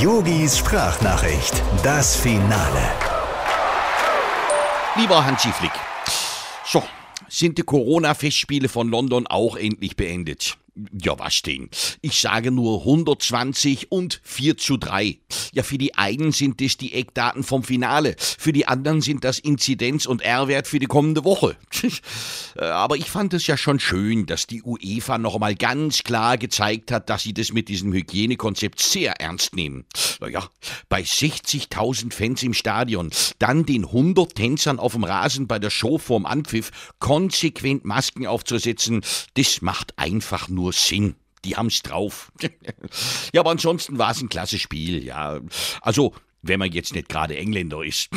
Yogis Sprachnachricht, das Finale. Lieber Hansi Flick, so, sind die Corona-Festspiele von London auch endlich beendet? Ja, was denn? Ich sage nur 120 und 4 zu 3. Ja, für die einen sind das die Eckdaten vom Finale, für die anderen sind das Inzidenz- und R-Wert für die kommende Woche. Äh, aber ich fand es ja schon schön, dass die UEFA nochmal ganz klar gezeigt hat, dass sie das mit diesem Hygienekonzept sehr ernst nehmen. Naja, bei 60.000 Fans im Stadion, dann den 100 Tänzern auf dem Rasen bei der Show vorm Anpfiff konsequent Masken aufzusetzen, das macht einfach nur Sinn. Die haben's drauf. ja, aber ansonsten war es ein klasse Spiel, ja. Also, wenn man jetzt nicht gerade Engländer ist.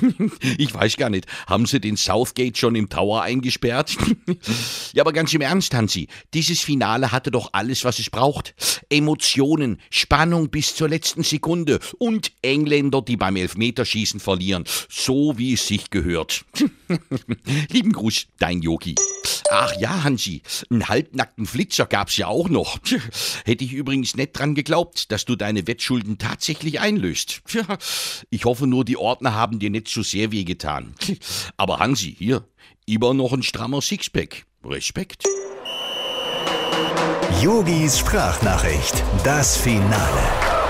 ich weiß gar nicht, haben sie den Southgate schon im Tower eingesperrt? ja, aber ganz im Ernst, Hansi, dieses Finale hatte doch alles, was es braucht. Emotionen, Spannung bis zur letzten Sekunde und Engländer, die beim Elfmeterschießen verlieren, so wie es sich gehört. Lieben Gruß, dein Yogi. Ach ja, Hansi, einen halbnackten Flitzer gab's ja auch noch. Hätte ich übrigens nicht dran geglaubt, dass du deine Wettschulden tatsächlich einlöst. Ich hoffe nur, die Ordner haben dir nicht zu sehr wehgetan. Aber Hansi, hier, immer noch ein strammer Sixpack. Respekt. Yogis Sprachnachricht, das Finale.